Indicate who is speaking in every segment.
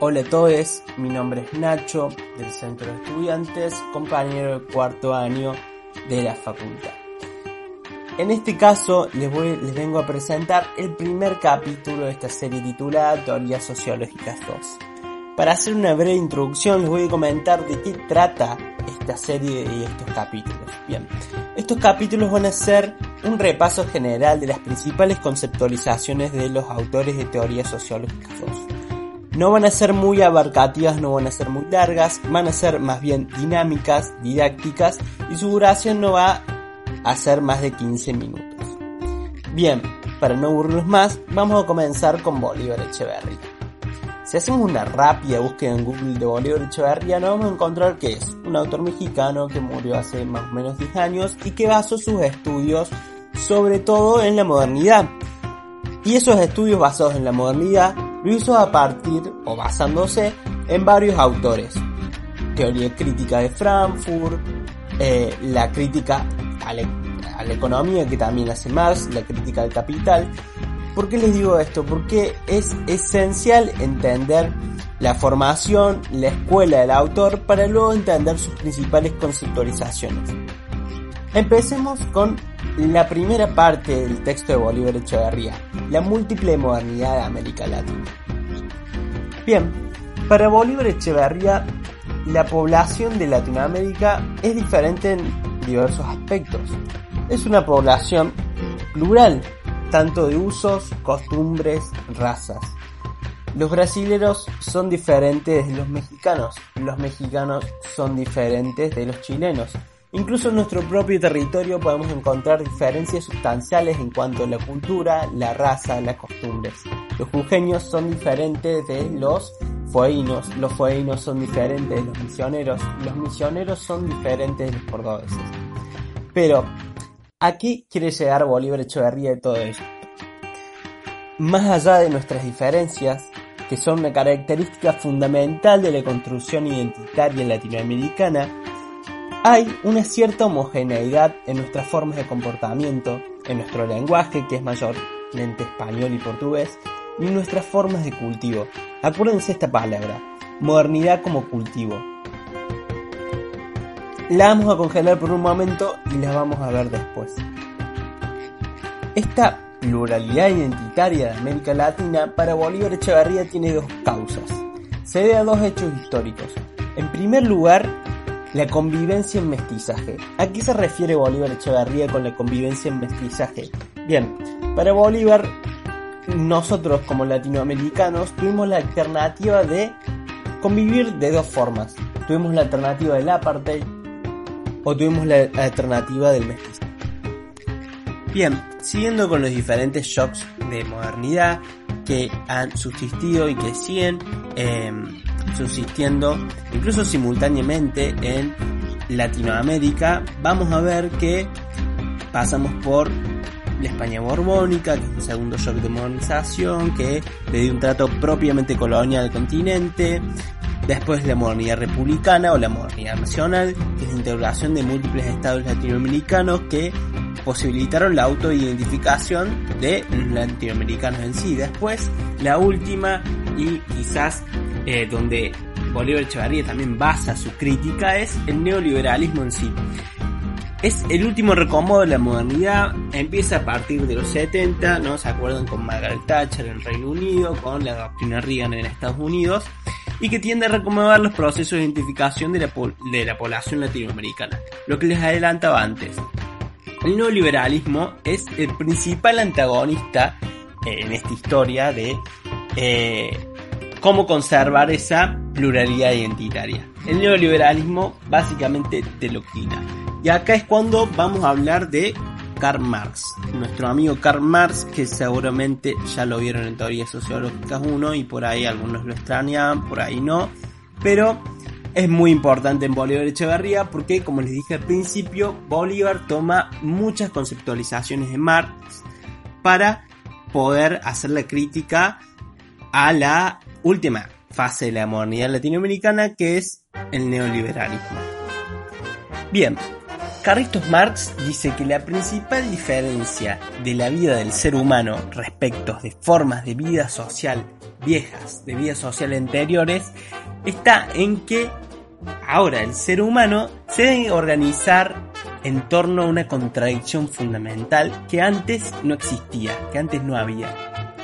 Speaker 1: Hola a todos, mi nombre es Nacho del Centro de Estudiantes, compañero de cuarto año de la facultad. En este caso les, voy, les vengo a presentar el primer capítulo de esta serie titulada Teorías Sociológicas 2. Para hacer una breve introducción les voy a comentar de qué trata esta serie y estos capítulos. Bien, estos capítulos van a ser un repaso general de las principales conceptualizaciones de los autores de Teorías Sociológicas 2 no van a ser muy abarcativas, no van a ser muy largas, van a ser más bien dinámicas, didácticas y su duración no va a ser más de 15 minutos. Bien, para no aburrirnos más, vamos a comenzar con Bolívar Echeverría. Si hacemos una rápida búsqueda en Google de Bolívar Echeverría, nos vamos a encontrar que es un autor mexicano que murió hace más o menos 10 años y que basó sus estudios sobre todo en la modernidad. Y esos estudios basados en la modernidad lo hizo a partir o basándose en varios autores. Teoría crítica de Frankfurt, eh, la crítica a la, economía que también hace Marx, la crítica del capital. ¿Por qué les digo esto? Porque es esencial entender la formación, la escuela del autor para luego entender sus principales conceptualizaciones. Empecemos con la primera parte del texto de Bolívar Echeverría, la múltiple modernidad de América Latina. Bien, para Bolívar Echeverría, la población de Latinoamérica es diferente en diversos aspectos. Es una población plural, tanto de usos, costumbres, razas. Los brasileros son diferentes de los mexicanos, los mexicanos son diferentes de los chilenos, Incluso en nuestro propio territorio podemos encontrar diferencias sustanciales en cuanto a la cultura, la raza, las costumbres. Los jujeños son diferentes de los fueguinos, los fueguinos son diferentes de los misioneros, los misioneros son diferentes de los cordobeses. Pero, ¿a qué quiere llegar Bolívar Echeverría de todo esto? Más allá de nuestras diferencias, que son una característica fundamental de la construcción identitaria latinoamericana, hay una cierta homogeneidad en nuestras formas de comportamiento, en nuestro lenguaje, que es mayormente español y portugués, y en nuestras formas de cultivo. Acuérdense esta palabra, modernidad como cultivo. La vamos a congelar por un momento y la vamos a ver después. Esta pluralidad identitaria de América Latina para Bolívar Echeverría tiene dos causas. Se debe a dos hechos históricos. En primer lugar, la convivencia en mestizaje. ¿A qué se refiere Bolívar Echeverría con la convivencia en mestizaje? Bien, para Bolívar, nosotros como latinoamericanos tuvimos la alternativa de convivir de dos formas. Tuvimos la alternativa del apartheid o tuvimos la alternativa del mestizaje. Bien, siguiendo con los diferentes shocks de modernidad que han subsistido y que siguen eh, subsistiendo incluso simultáneamente en Latinoamérica, vamos a ver que pasamos por la España borbónica, que es un segundo shock de modernización, que le dio un trato propiamente colonial al continente, después la modernidad republicana o la modernidad nacional, que es la integración de múltiples estados latinoamericanos que posibilitaron la autoidentificación de latinoamericanos en sí. Después, la última y quizás eh, donde Bolívar Echevarría también basa su crítica, es el neoliberalismo en sí. Es el último recomodo de la modernidad, empieza a partir de los 70, ¿no? Se acuerdan con Margaret Thatcher en Reino Unido, con la doctrina Reagan en Estados Unidos, y que tiende a recomodar los procesos de identificación de la, de la población latinoamericana, lo que les adelantaba antes. El neoliberalismo es el principal antagonista eh, en esta historia de eh, cómo conservar esa pluralidad identitaria. El neoliberalismo básicamente te lo quita. Y acá es cuando vamos a hablar de Karl Marx. Nuestro amigo Karl Marx, que seguramente ya lo vieron en Teorías Sociológicas 1 y por ahí algunos lo extrañaban, por ahí no. Pero es muy importante en Bolívar Echeverría porque, como les dije al principio, Bolívar toma muchas conceptualizaciones de Marx para poder hacer la crítica a la última fase de la modernidad latinoamericana que es el neoliberalismo. Bien, Carlitos Marx dice que la principal diferencia de la vida del ser humano respecto de formas de vida social viejas, de vida social anteriores, está en que ahora el ser humano se debe organizar en torno a una contradicción fundamental que antes no existía, que antes no había.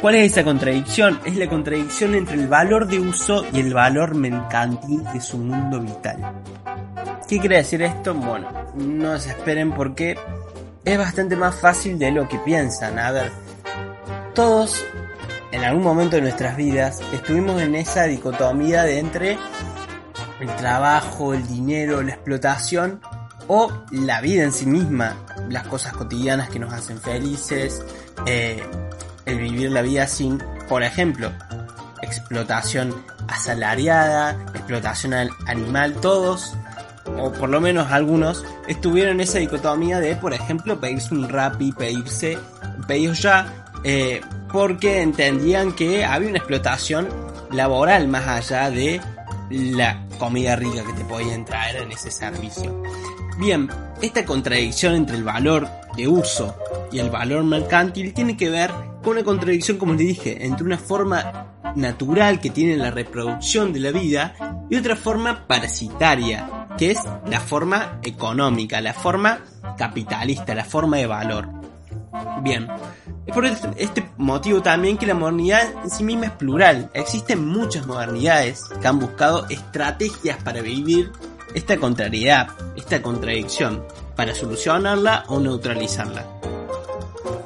Speaker 1: ¿Cuál es esa contradicción? Es la contradicción entre el valor de uso y el valor mercantil de su mundo vital. ¿Qué quiere decir esto? Bueno, no se esperen porque es bastante más fácil de lo que piensan. A ver, todos en algún momento de nuestras vidas estuvimos en esa dicotomía de entre el trabajo, el dinero, la explotación o la vida en sí misma, las cosas cotidianas que nos hacen felices, eh, el vivir la vida sin, por ejemplo, explotación asalariada, explotación animal, todos, o por lo menos algunos, estuvieron en esa dicotomía de, por ejemplo, pedirse un rap y pedirse pedidos ya, eh, porque entendían que había una explotación laboral más allá de la comida rica que te podían traer en ese servicio. Bien, esta contradicción entre el valor de uso y el valor mercantil tiene que ver con una contradicción, como les dije, entre una forma natural que tiene la reproducción de la vida y otra forma parasitaria, que es la forma económica, la forma capitalista, la forma de valor. Bien, es por este motivo también que la modernidad en sí misma es plural. Existen muchas modernidades que han buscado estrategias para vivir esta contrariedad, esta contradicción, para solucionarla o neutralizarla.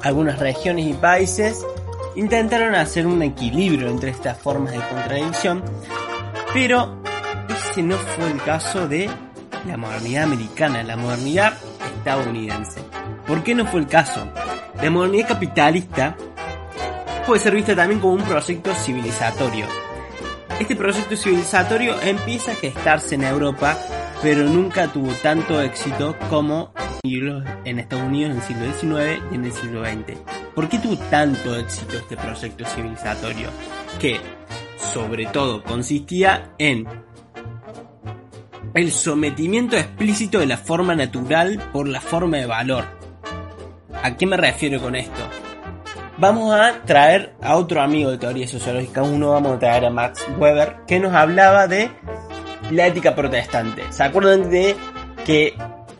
Speaker 1: Algunas regiones y países intentaron hacer un equilibrio entre estas formas de contradicción, pero ese no fue el caso de la modernidad americana, la modernidad estadounidense. ¿Por qué no fue el caso? La modernidad capitalista puede ser vista también como un proyecto civilizatorio. Este proyecto civilizatorio empieza a gestarse en Europa, pero nunca tuvo tanto éxito como en Estados Unidos en el siglo XIX y en el siglo XX. ¿Por qué tuvo tanto éxito este proyecto civilizatorio? Que, sobre todo, consistía en el sometimiento explícito de la forma natural por la forma de valor. ¿A qué me refiero con esto? Vamos a traer a otro amigo de teoría sociológica, uno vamos a traer a Max Weber, que nos hablaba de la ética protestante. ¿Se acuerdan de que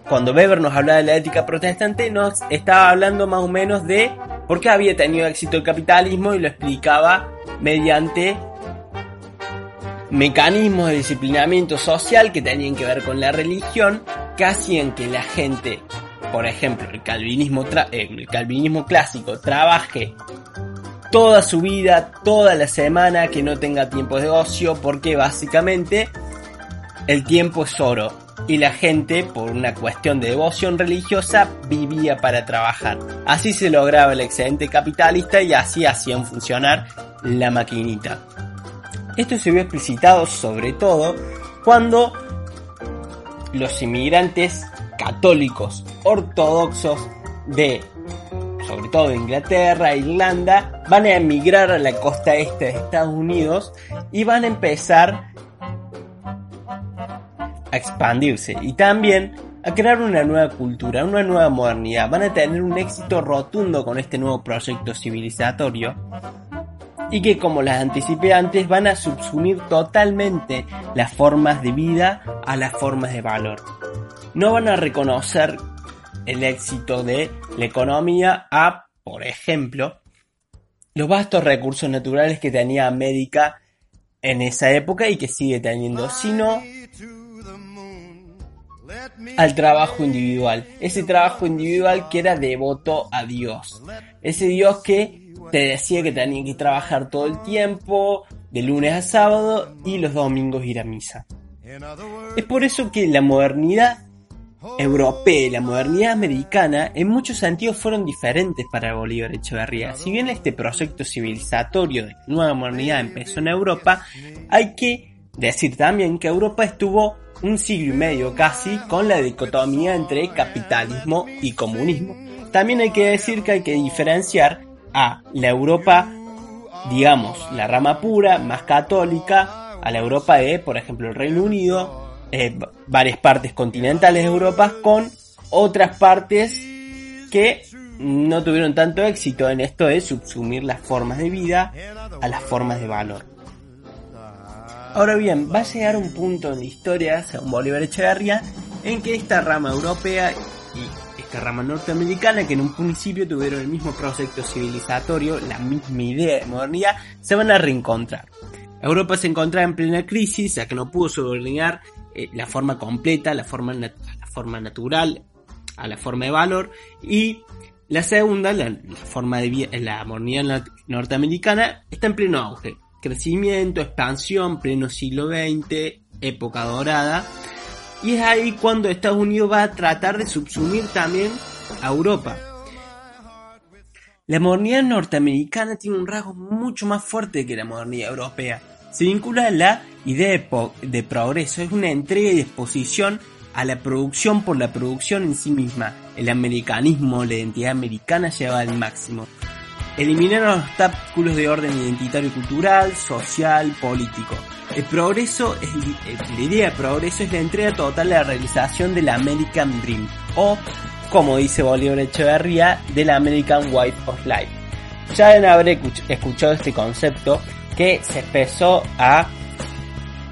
Speaker 1: cuando Weber nos hablaba de la ética protestante nos estaba hablando más o menos de por qué había tenido éxito el capitalismo y lo explicaba mediante mecanismos de disciplinamiento social que tenían que ver con la religión que hacían que la gente, por ejemplo, el calvinismo, clásico trabaje toda su vida, toda la semana, que no tenga tiempo de ocio, porque básicamente el tiempo es oro y la gente, por una cuestión de devoción religiosa, vivía para trabajar. Así se lograba el excedente capitalista y así hacían funcionar la maquinita. Esto se vio explicitado sobre todo cuando los inmigrantes católicos ortodoxos de sobre todo de Inglaterra, Irlanda, van a emigrar a la costa este de Estados Unidos y van a empezar a expandirse y también a crear una nueva cultura, una nueva modernidad. Van a tener un éxito rotundo con este nuevo proyecto civilizatorio y que como las anticipé antes van a subsumir totalmente las formas de vida a las formas de valor. No van a reconocer el éxito de la economía a, por ejemplo, los vastos recursos naturales que tenía América en esa época y que sigue teniendo, sino al trabajo individual. Ese trabajo individual que era devoto a Dios. Ese Dios que te decía que tenía que trabajar todo el tiempo, de lunes a sábado y los domingos ir a misa. Es por eso que la modernidad europea y la modernidad americana en muchos sentidos fueron diferentes para Bolívar Echeverría. Si bien este proyecto civilizatorio de nueva modernidad empezó en Europa, hay que decir también que Europa estuvo un siglo y medio casi con la dicotomía entre capitalismo y comunismo. También hay que decir que hay que diferenciar a la Europa, digamos, la rama pura, más católica, a la Europa de, por ejemplo, el Reino Unido, eh, varias partes continentales de Europa con otras partes que no tuvieron tanto éxito en esto de subsumir las formas de vida a las formas de valor. Ahora bien, va a llegar un punto en la historia, según Bolívar Echeverría, en que esta rama europea y esta rama norteamericana, que en un principio tuvieron el mismo proyecto civilizatorio, la misma idea de modernidad, se van a reencontrar. Europa se encontraba en plena crisis, ya que no pudo subordinar eh, la forma completa, la forma, natural, a la forma de valor. Y la segunda, la, forma de la modernidad norteamericana, está en pleno auge. Crecimiento, expansión, pleno siglo XX, época dorada. Y es ahí cuando Estados Unidos va a tratar de subsumir también a Europa. La modernidad norteamericana tiene un rasgo mucho más fuerte que la modernidad europea se vincula a la idea de, progreso, es una entrega y exposición a la producción por la producción en sí misma. El americanismo, la identidad americana lleva al máximo. Eliminar los obstáculos de orden identitario cultural, social, político. El progreso es, la idea de progreso es la entrega total de la realización del American Dream, o, como dice Bolívar Echeverría, del American Way of Life. Ya haber escuchado este concepto que se empezó a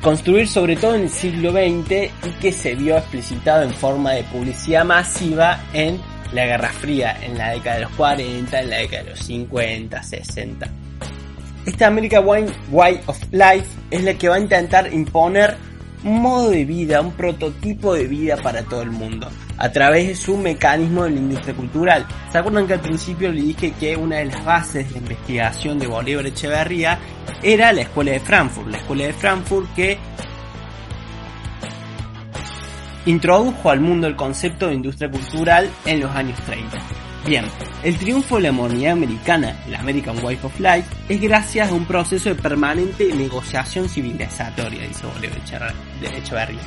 Speaker 1: construir sobre todo en el siglo XX y que se vio explicitado en forma de publicidad masiva en la Guerra Fría, en la década de los 40, en la década de los 50, 60. Esta American Way of Life es la que va a intentar imponer un modo de vida, un prototipo de vida para todo el mundo a través de su mecanismo de la industria cultural. ¿Se acuerdan que al principio le dije que una de las bases de investigación de Bolívar Echeverría era la Escuela de Frankfurt? La Escuela de Frankfurt que introdujo al mundo el concepto de industria cultural en los años 30. Bien, el triunfo de la modernidad americana, la American Way of Life, es gracias a un proceso de permanente negociación civilizatoria, dice Bolívar Echeverría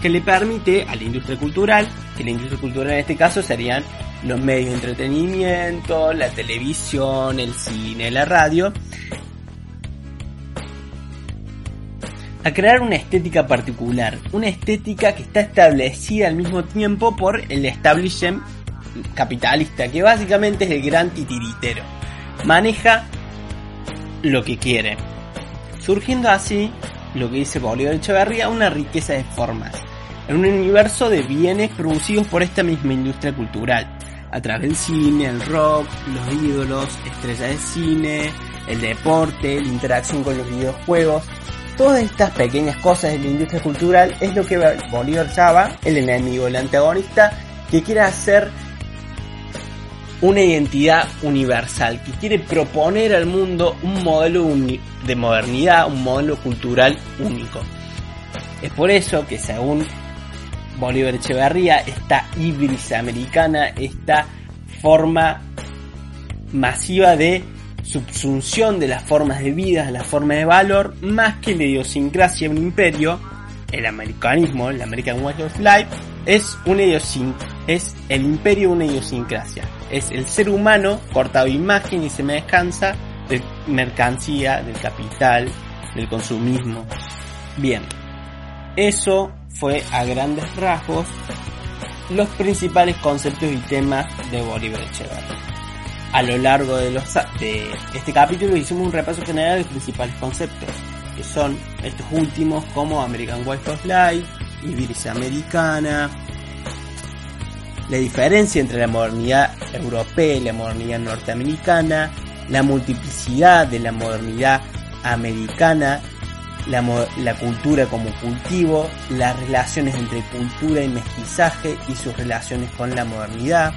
Speaker 1: que le permite a la industria cultural, que la industria cultural en este caso serían los medios de entretenimiento, la televisión, el cine, la radio, a crear una estética particular, una estética que está establecida al mismo tiempo por el establishment capitalista, que básicamente es el gran titiritero. Maneja lo que quiere. Surgiendo así, lo que dice Bolívar Echeverría, una riqueza de formas en un universo de bienes producidos por esta misma industria cultural, a través del cine, el rock, los ídolos, estrellas de cine, el deporte, la interacción con los videojuegos. Todas estas pequeñas cosas de la industria cultural es lo que Bolívar llama el enemigo, el antagonista, que quiere hacer una identidad universal, que quiere proponer al mundo un modelo de modernidad, un modelo cultural único. Es por eso que según Bolívar Echeverría, esta híbrido americana, esta forma masiva de subsunción de las formas de vida, las formas de valor, más que la idiosincrasia de un imperio, el americanismo, el American Way of Life, es una es el imperio una idiosincrasia. Es el ser humano cortado imagen y semejanza de mercancía, del capital, del consumismo. Bien, eso fue a grandes rasgos los principales conceptos y temas de Bolívar Echeverría. A lo largo de, los, de este capítulo hicimos un repaso general de los principales conceptos, que son estos últimos como American Way of Life, Iris Americana, la diferencia entre la modernidad europea y la modernidad norteamericana, la multiplicidad de la modernidad americana la, cultura como cultivo, las relaciones entre cultura y mestizaje y sus relaciones con la modernidad,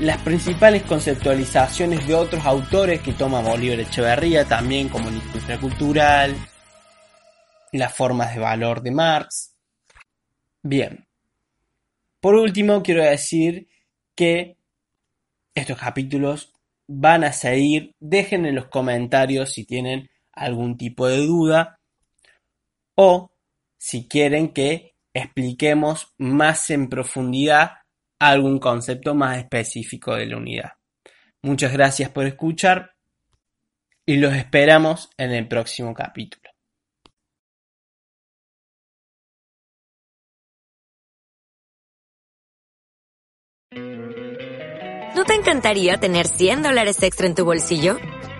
Speaker 1: las principales conceptualizaciones de otros autores que toma Bolívar Echeverría también como la industria cultural, las formas de valor de Marx. Bien, Por último, quiero decir que estos capítulos van a seguir. Dejen en los comentarios si tienen algún tipo de duda o si quieren que expliquemos más en profundidad algún concepto más específico de la unidad. Muchas gracias por escuchar y los esperamos en el próximo capítulo.
Speaker 2: ¿No te encantaría tener 100 dólares extra en tu bolsillo?